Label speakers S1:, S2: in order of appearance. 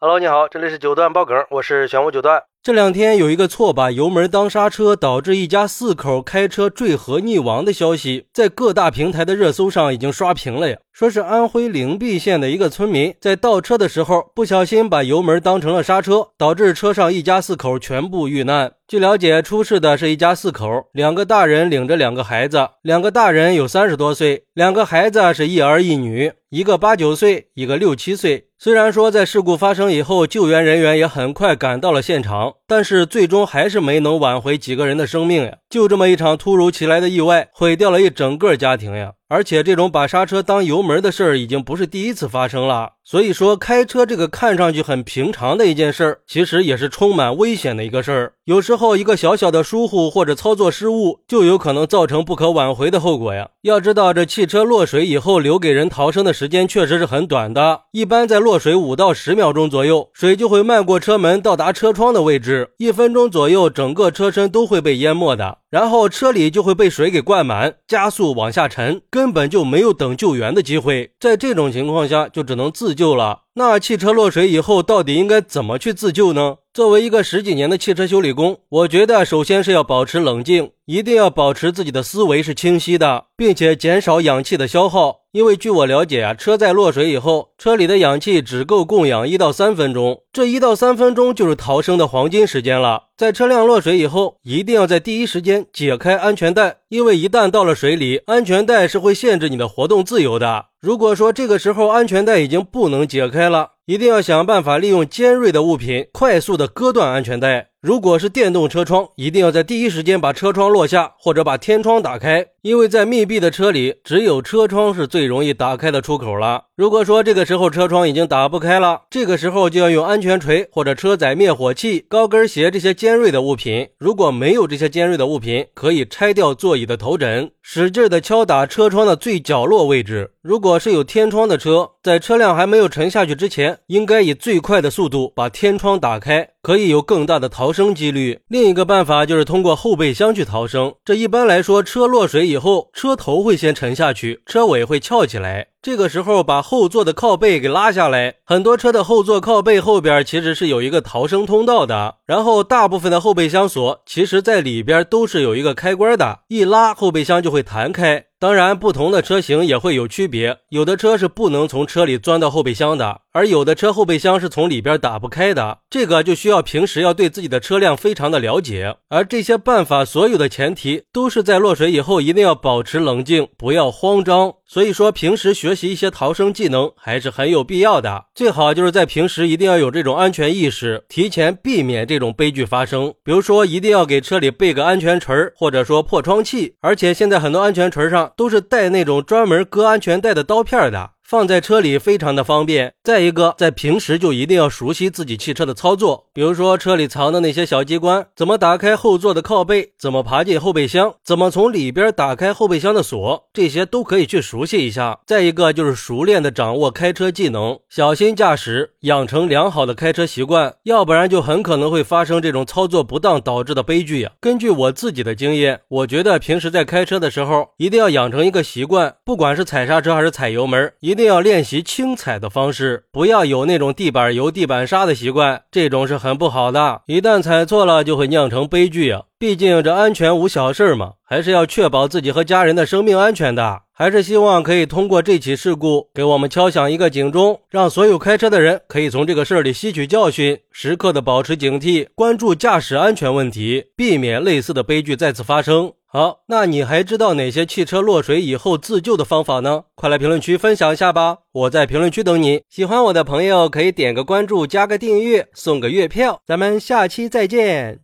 S1: Hello，你好，这里是九段爆梗，我是玄武九段。
S2: 这两天有一个错把油门当刹车，导致一家四口开车坠河溺亡的消息，在各大平台的热搜上已经刷屏了呀。说是安徽灵璧县的一个村民在倒车的时候不小心把油门当成了刹车，导致车上一家四口全部遇难。据了解，出事的是一家四口，两个大人领着两个孩子，两个大人有三十多岁，两个孩子是一儿一女，一个八九岁，一个六七岁。虽然说在事故发生以后，救援人员也很快赶到了现场，但是最终还是没能挽回几个人的生命呀！就这么一场突如其来的意外，毁掉了一整个家庭呀！而且这种把刹车当油门的事儿已经不是第一次发生了。所以说，开车这个看上去很平常的一件事儿，其实也是充满危险的一个事儿。有时候一个小小的疏忽或者操作失误，就有可能造成不可挽回的后果呀。要知道，这汽车落水以后留给人逃生的时间确实是很短的，一般在落水五到十秒钟左右，水就会漫过车门到达车窗的位置，一分钟左右，整个车身都会被淹没的，然后车里就会被水给灌满，加速往下沉，根本就没有等救援的机会。在这种情况下，就只能自。救了，那汽车落水以后到底应该怎么去自救呢？作为一个十几年的汽车修理工，我觉得首先是要保持冷静，一定要保持自己的思维是清晰的，并且减少氧气的消耗。因为据我了解啊，车在落水以后，车里的氧气只够供氧一到三分钟，这一到三分钟就是逃生的黄金时间了。在车辆落水以后，一定要在第一时间解开安全带，因为一旦到了水里，安全带是会限制你的活动自由的。如果说这个时候安全带已经不能解开了，一定要想办法利用尖锐的物品快速的割断安全带。如果是电动车窗，一定要在第一时间把车窗落下，或者把天窗打开，因为在密闭的车里，只有车窗是最容易打开的出口了。如果说这个时候车窗已经打不开了，这个时候就要用安全锤或者车载灭火器、高跟鞋这些尖锐的物品。如果没有这些尖锐的物品，可以拆掉座椅的头枕，使劲的敲打车窗的最角落位置。如果是有天窗的车，在车辆还没有沉下去之前，应该以最快的速度把天窗打开。可以有更大的逃生几率。另一个办法就是通过后备箱去逃生。这一般来说，车落水以后，车头会先沉下去，车尾会翘起来。这个时候把后座的靠背给拉下来，很多车的后座靠背后边其实是有一个逃生通道的。然后大部分的后备箱锁，其实在里边都是有一个开关的，一拉后备箱就会弹开。当然，不同的车型也会有区别，有的车是不能从车里钻到后备箱的，而有的车后备箱是从里边打不开的。这个就需要平时要对自己的车辆非常的了解。而这些办法所有的前提都是在落水以后一定要保持冷静，不要慌张。所以说，平时学习一些逃生技能还是很有必要的。最好就是在平时一定要有这种安全意识，提前避免这种悲剧发生。比如说，一定要给车里备个安全锤，或者说破窗器。而且现在很多安全锤上都是带那种专门割安全带的刀片的。放在车里非常的方便。再一个，在平时就一定要熟悉自己汽车的操作，比如说车里藏的那些小机关，怎么打开后座的靠背，怎么爬进后备箱，怎么从里边打开后备箱的锁，这些都可以去熟悉一下。再一个就是熟练的掌握开车技能，小心驾驶，养成良好的开车习惯，要不然就很可能会发生这种操作不当导致的悲剧呀。根据我自己的经验，我觉得平时在开车的时候，一定要养成一个习惯，不管是踩刹车还是踩油门，一。一定要练习轻踩的方式，不要有那种地板油、地板沙的习惯，这种是很不好的。一旦踩错了，就会酿成悲剧呀！毕竟这安全无小事嘛，还是要确保自己和家人的生命安全的。还是希望可以通过这起事故，给我们敲响一个警钟，让所有开车的人可以从这个事儿里吸取教训，时刻的保持警惕，关注驾驶安全问题，避免类似的悲剧再次发生。好，那你还知道哪些汽车落水以后自救的方法呢？快来评论区分享一下吧！我在评论区等你。喜欢我的朋友可以点个关注，加个订阅，送个月票。咱们下期再见。